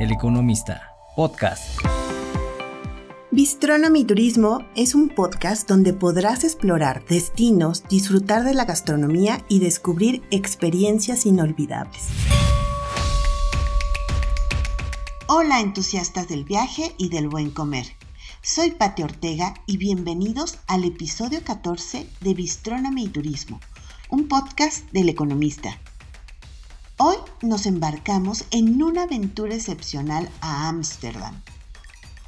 El Economista, podcast. Bistronomy Turismo es un podcast donde podrás explorar destinos, disfrutar de la gastronomía y descubrir experiencias inolvidables. Hola entusiastas del viaje y del buen comer. Soy Pati Ortega y bienvenidos al episodio 14 de Bistronomy Turismo, un podcast del economista. Hoy nos embarcamos en una aventura excepcional a Ámsterdam,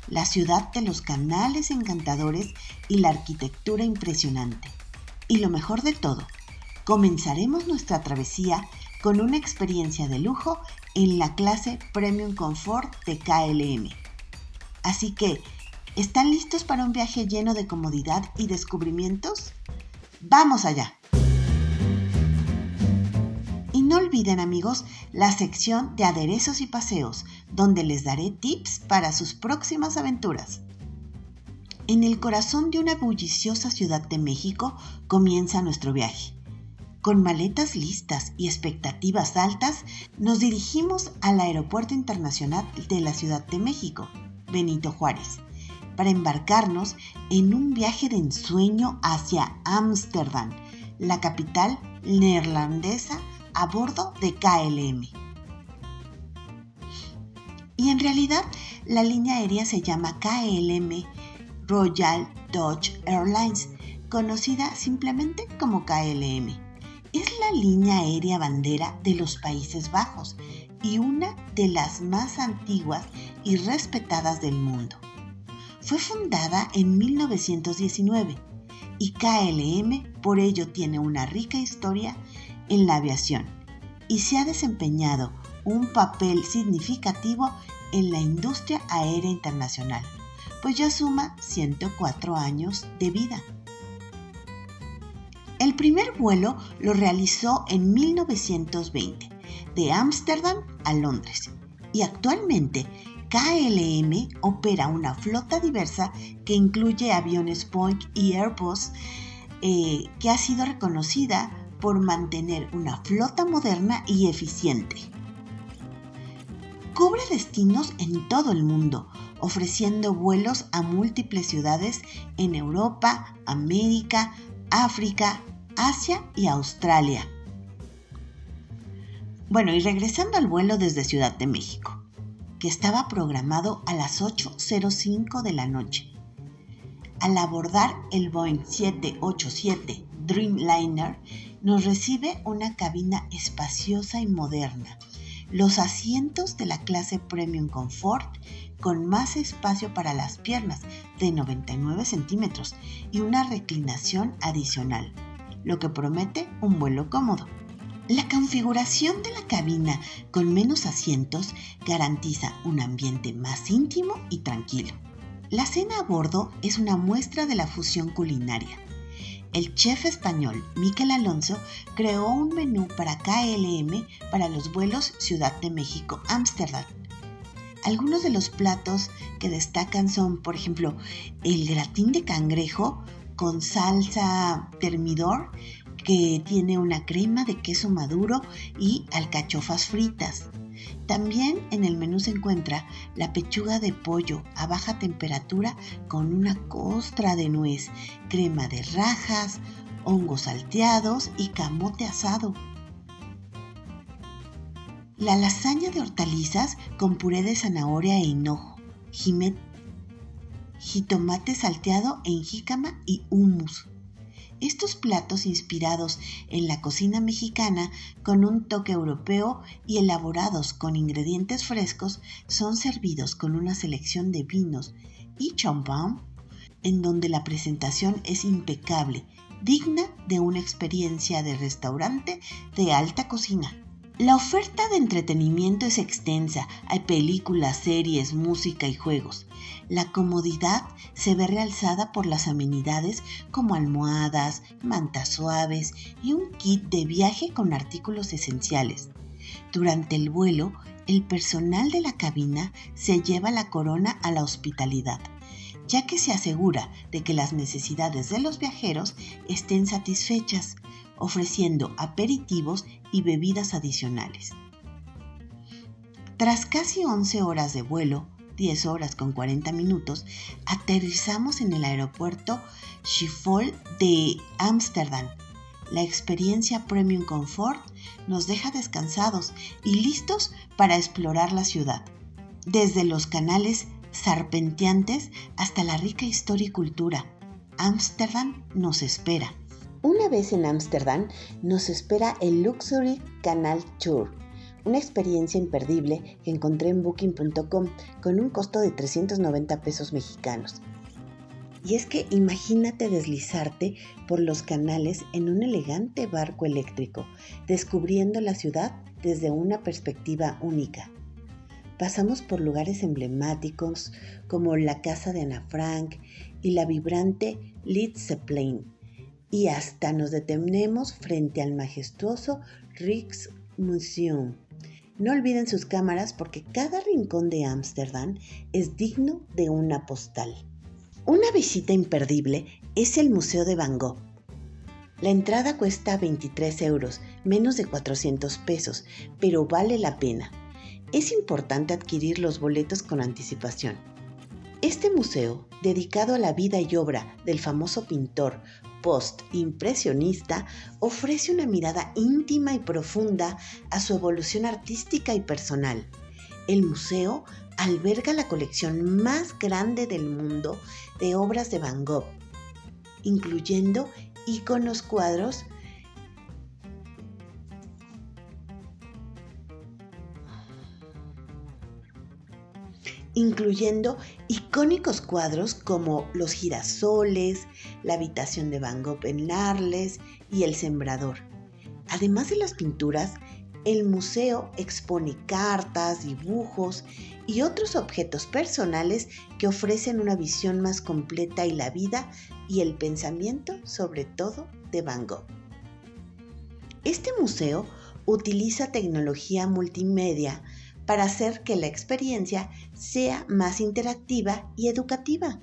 la ciudad de los canales encantadores y la arquitectura impresionante. Y lo mejor de todo, comenzaremos nuestra travesía con una experiencia de lujo en la clase Premium Comfort de KLM. Así que, ¿están listos para un viaje lleno de comodidad y descubrimientos? ¡Vamos allá! No olviden amigos la sección de aderezos y paseos, donde les daré tips para sus próximas aventuras. En el corazón de una bulliciosa ciudad de México comienza nuestro viaje. Con maletas listas y expectativas altas, nos dirigimos al Aeropuerto Internacional de la Ciudad de México, Benito Juárez, para embarcarnos en un viaje de ensueño hacia Ámsterdam, la capital neerlandesa a bordo de KLM. Y en realidad la línea aérea se llama KLM Royal Dutch Airlines, conocida simplemente como KLM. Es la línea aérea bandera de los Países Bajos y una de las más antiguas y respetadas del mundo. Fue fundada en 1919 y KLM por ello tiene una rica historia en la aviación y se ha desempeñado un papel significativo en la industria aérea internacional, pues ya suma 104 años de vida. El primer vuelo lo realizó en 1920, de Ámsterdam a Londres, y actualmente KLM opera una flota diversa que incluye aviones Boeing y Airbus, eh, que ha sido reconocida por mantener una flota moderna y eficiente. Cubre destinos en todo el mundo, ofreciendo vuelos a múltiples ciudades en Europa, América, África, Asia y Australia. Bueno, y regresando al vuelo desde Ciudad de México, que estaba programado a las 8.05 de la noche. Al abordar el Boeing 787 Dreamliner, nos recibe una cabina espaciosa y moderna. Los asientos de la clase Premium Comfort con más espacio para las piernas de 99 centímetros y una reclinación adicional, lo que promete un vuelo cómodo. La configuración de la cabina con menos asientos garantiza un ambiente más íntimo y tranquilo. La cena a bordo es una muestra de la fusión culinaria el chef español Miquel Alonso creó un menú para KLM para los vuelos Ciudad de México-Ámsterdam. Algunos de los platos que destacan son, por ejemplo, el gratín de cangrejo con salsa termidor que tiene una crema de queso maduro y alcachofas fritas. También en el menú se encuentra la pechuga de pollo a baja temperatura con una costra de nuez, crema de rajas, hongos salteados y camote asado. La lasaña de hortalizas con puré de zanahoria e hinojo, jitomate salteado en jícama y hummus. Estos platos inspirados en la cocina mexicana con un toque europeo y elaborados con ingredientes frescos son servidos con una selección de vinos y champán en donde la presentación es impecable, digna de una experiencia de restaurante de alta cocina. La oferta de entretenimiento es extensa, hay películas, series, música y juegos. La comodidad se ve realzada por las amenidades como almohadas, mantas suaves y un kit de viaje con artículos esenciales. Durante el vuelo, el personal de la cabina se lleva la corona a la hospitalidad, ya que se asegura de que las necesidades de los viajeros estén satisfechas ofreciendo aperitivos y bebidas adicionales. Tras casi 11 horas de vuelo, 10 horas con 40 minutos, aterrizamos en el aeropuerto Schiphol de Ámsterdam. La experiencia Premium Comfort nos deja descansados y listos para explorar la ciudad. Desde los canales serpenteantes hasta la rica historia y cultura, Ámsterdam nos espera. Una vez en Ámsterdam nos espera el Luxury Canal Tour una experiencia imperdible que encontré en booking.com con un costo de 390 pesos mexicanos. Y es que imagínate deslizarte por los canales en un elegante barco eléctrico, descubriendo la ciudad desde una perspectiva única. Pasamos por lugares emblemáticos como la casa de Ana Frank y la vibrante Zeppelin, y hasta nos detenemos frente al majestuoso Rijksmuseum. No olviden sus cámaras porque cada rincón de Ámsterdam es digno de una postal. Una visita imperdible es el Museo de Van Gogh. La entrada cuesta 23 euros, menos de 400 pesos, pero vale la pena. Es importante adquirir los boletos con anticipación. Este museo, dedicado a la vida y obra del famoso pintor post-impresionista ofrece una mirada íntima y profunda a su evolución artística y personal. El museo alberga la colección más grande del mundo de obras de Van Gogh, incluyendo iconos cuadros incluyendo icónicos cuadros como Los girasoles, La habitación de Van Gogh en Narles y El sembrador. Además de las pinturas, el museo expone cartas, dibujos y otros objetos personales que ofrecen una visión más completa y la vida y el pensamiento sobre todo de Van Gogh. Este museo utiliza tecnología multimedia para hacer que la experiencia sea más interactiva y educativa.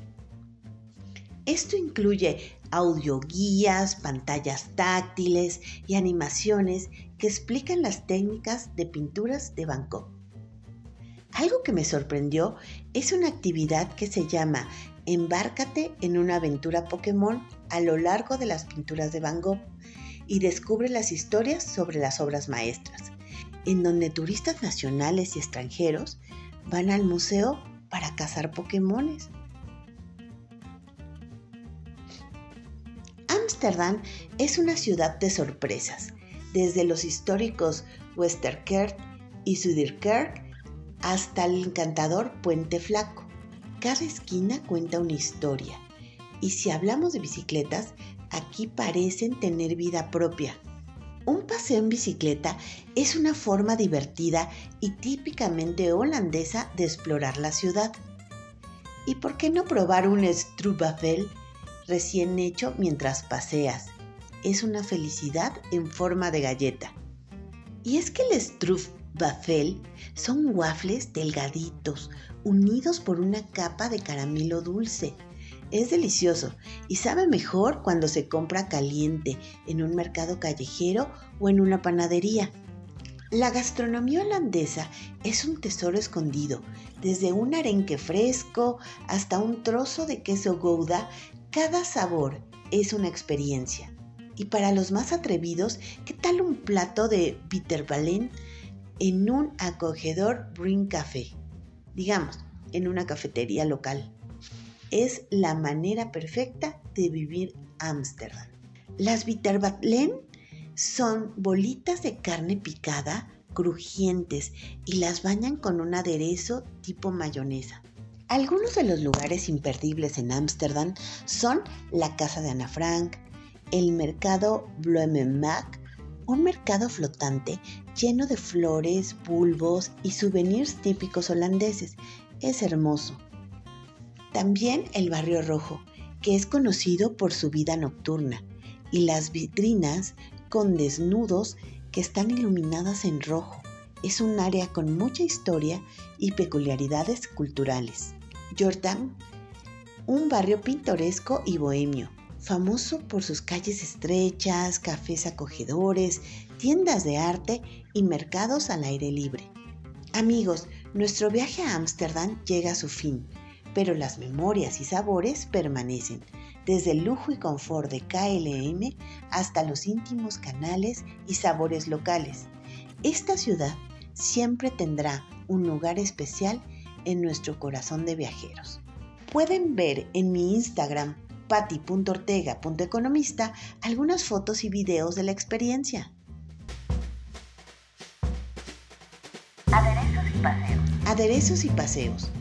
Esto incluye audioguías, pantallas táctiles y animaciones que explican las técnicas de pinturas de Gogh. Algo que me sorprendió es una actividad que se llama Embárcate en una aventura Pokémon a lo largo de las pinturas de Van Gogh y descubre las historias sobre las obras maestras en donde turistas nacionales y extranjeros van al museo para cazar Pokémones. Ámsterdam es una ciudad de sorpresas, desde los históricos Westerkerk y Zuiderkerk hasta el encantador Puente Flaco. Cada esquina cuenta una historia, y si hablamos de bicicletas, aquí parecen tener vida propia, un paseo en bicicleta es una forma divertida y típicamente holandesa de explorar la ciudad. ¿Y por qué no probar un Stroopwafel recién hecho mientras paseas? Es una felicidad en forma de galleta. Y es que el Stroopwafel son waffles delgaditos, unidos por una capa de caramelo dulce es delicioso y sabe mejor cuando se compra caliente en un mercado callejero o en una panadería. La gastronomía holandesa es un tesoro escondido, desde un arenque fresco hasta un trozo de queso gouda, cada sabor es una experiencia. Y para los más atrevidos, ¿qué tal un plato de bitterballen en un acogedor Brin Café? Digamos, en una cafetería local es la manera perfecta de vivir Ámsterdam. Las Bitterballen son bolitas de carne picada, crujientes y las bañan con un aderezo tipo mayonesa. Algunos de los lugares imperdibles en Ámsterdam son la casa de Ana Frank, el mercado Bloemenmarkt, un mercado flotante lleno de flores, bulbos y souvenirs típicos holandeses. Es hermoso. También el Barrio Rojo, que es conocido por su vida nocturna, y las vitrinas con desnudos que están iluminadas en rojo. Es un área con mucha historia y peculiaridades culturales. Jordan, un barrio pintoresco y bohemio, famoso por sus calles estrechas, cafés acogedores, tiendas de arte y mercados al aire libre. Amigos, nuestro viaje a Ámsterdam llega a su fin, pero las memorias y sabores permanecen, desde el lujo y confort de KLM hasta los íntimos canales y sabores locales. Esta ciudad siempre tendrá un lugar especial en nuestro corazón de viajeros. Pueden ver en mi Instagram patti.ortega.economista algunas fotos y videos de la experiencia. Aderezos y paseos. Aderezos y paseos.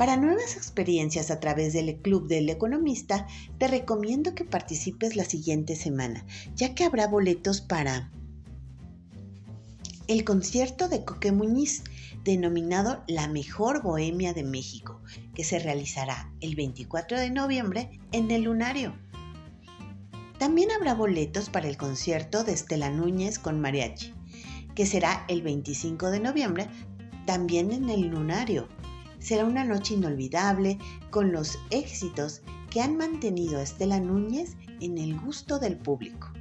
Para nuevas experiencias a través del Club del Economista, te recomiendo que participes la siguiente semana, ya que habrá boletos para el concierto de Coque Muñiz, denominado La Mejor Bohemia de México, que se realizará el 24 de noviembre en el Lunario. También habrá boletos para el concierto de Estela Núñez con mariachi, que será el 25 de noviembre también en el Lunario. Será una noche inolvidable con los éxitos que han mantenido a Estela Núñez en el gusto del público.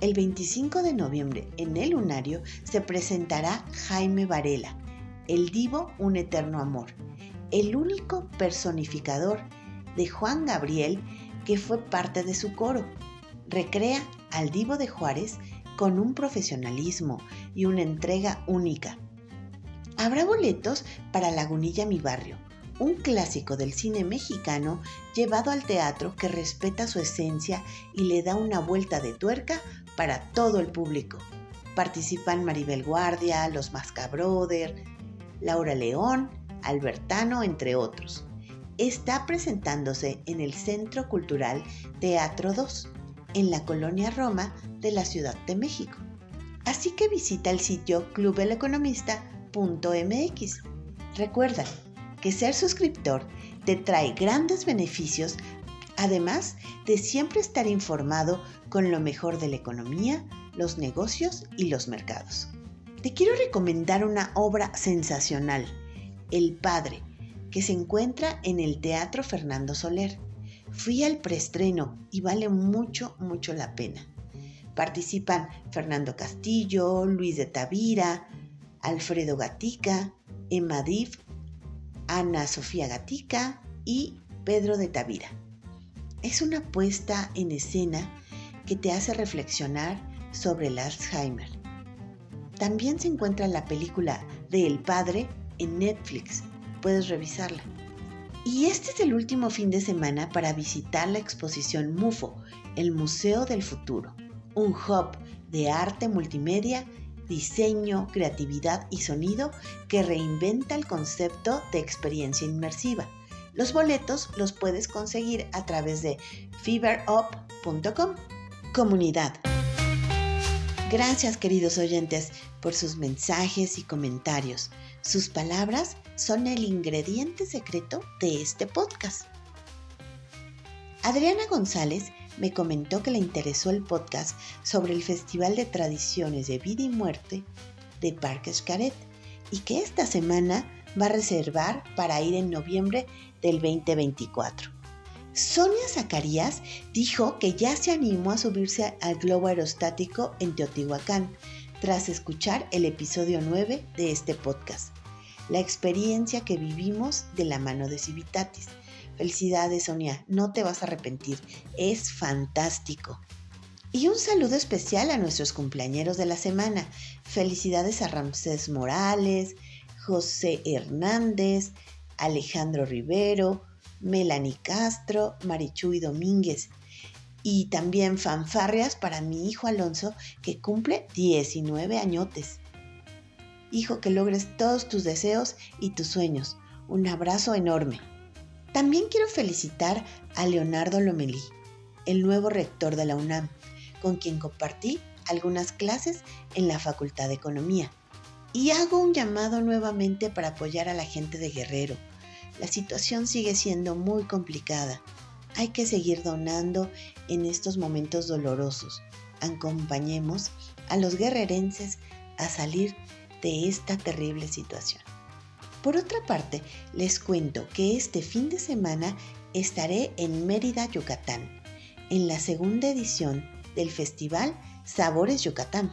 El 25 de noviembre en el Lunario se presentará Jaime Varela, el divo Un Eterno Amor, el único personificador de Juan Gabriel que fue parte de su coro. Recrea al divo de Juárez con un profesionalismo y una entrega única. Habrá boletos para Lagunilla Mi Barrio, un clásico del cine mexicano llevado al teatro que respeta su esencia y le da una vuelta de tuerca para todo el público. Participan Maribel Guardia, los Mascabroder, Laura León, Albertano, entre otros. Está presentándose en el Centro Cultural Teatro 2, en la colonia Roma de la Ciudad de México. Así que visita el sitio Recuerda que ser suscriptor te trae grandes beneficios, además de siempre estar informado con lo mejor de la economía, los negocios y los mercados. Te quiero recomendar una obra sensacional, El Padre, que se encuentra en el Teatro Fernando Soler. Fui al preestreno y vale mucho, mucho la pena. Participan Fernando Castillo, Luis de Tavira, Alfredo Gatica, Emma Div, Ana Sofía Gatica y Pedro de Tavira. Es una puesta en escena que te hace reflexionar sobre el Alzheimer. También se encuentra la película de El Padre en Netflix. Puedes revisarla. Y este es el último fin de semana para visitar la exposición MUFO, el Museo del Futuro, un hub de arte multimedia, diseño, creatividad y sonido que reinventa el concepto de experiencia inmersiva. Los boletos los puedes conseguir a través de feverup.com. Comunidad. Gracias queridos oyentes por sus mensajes y comentarios. Sus palabras son el ingrediente secreto de este podcast. Adriana González me comentó que le interesó el podcast sobre el Festival de Tradiciones de Vida y Muerte de Parque Escaret y que esta semana va a reservar para ir en noviembre del 2024. Sonia Zacarías dijo que ya se animó a subirse al globo aerostático en Teotihuacán tras escuchar el episodio 9 de este podcast, la experiencia que vivimos de la mano de Civitatis. Felicidades Sonia, no te vas a arrepentir, es fantástico. Y un saludo especial a nuestros cumpleañeros de la semana. Felicidades a Ramsés Morales, José Hernández, Alejandro Rivero, Melanie Castro, Marichuy Domínguez. Y también fanfarrias para mi hijo Alonso, que cumple 19 añotes. Hijo, que logres todos tus deseos y tus sueños. Un abrazo enorme. También quiero felicitar a Leonardo Lomelí, el nuevo rector de la UNAM, con quien compartí algunas clases en la Facultad de Economía. Y hago un llamado nuevamente para apoyar a la gente de Guerrero. La situación sigue siendo muy complicada. Hay que seguir donando en estos momentos dolorosos. Acompañemos a los guerrerenses a salir de esta terrible situación. Por otra parte, les cuento que este fin de semana estaré en Mérida, Yucatán, en la segunda edición del Festival Sabores Yucatán,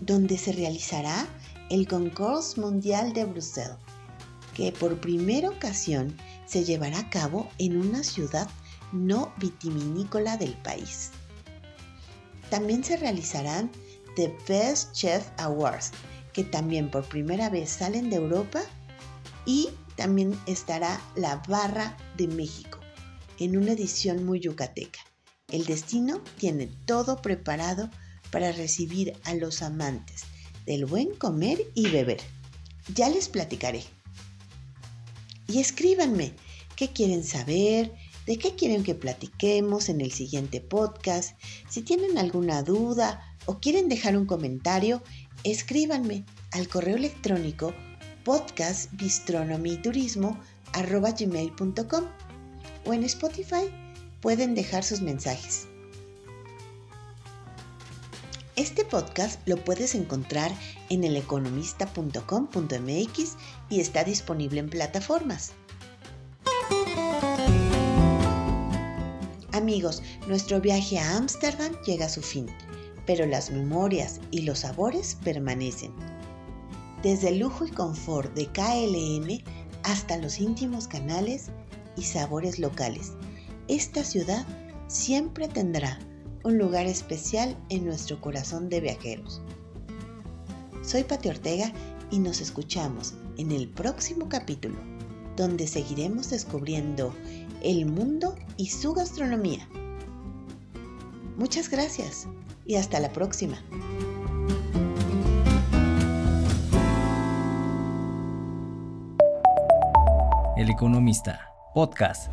donde se realizará el Concours Mundial de Bruselas, que por primera ocasión se llevará a cabo en una ciudad no vitivinícola del país. También se realizarán The Best Chef Awards, que también por primera vez salen de Europa, y también estará la Barra de México, en una edición muy yucateca. El destino tiene todo preparado para recibir a los amantes del buen comer y beber. Ya les platicaré. Y escríbanme qué quieren saber, de qué quieren que platiquemos en el siguiente podcast. Si tienen alguna duda o quieren dejar un comentario, escríbanme al correo electrónico podcastbistronomiturismo.com o en Spotify pueden dejar sus mensajes. Este podcast lo puedes encontrar en eleconomista.com.mx y está disponible en plataformas. Amigos, nuestro viaje a Ámsterdam llega a su fin, pero las memorias y los sabores permanecen. Desde el lujo y confort de KLM hasta los íntimos canales y sabores locales, esta ciudad siempre tendrá un lugar especial en nuestro corazón de viajeros. Soy Pati Ortega y nos escuchamos en el próximo capítulo, donde seguiremos descubriendo el mundo y su gastronomía. Muchas gracias y hasta la próxima. El Economista, podcast.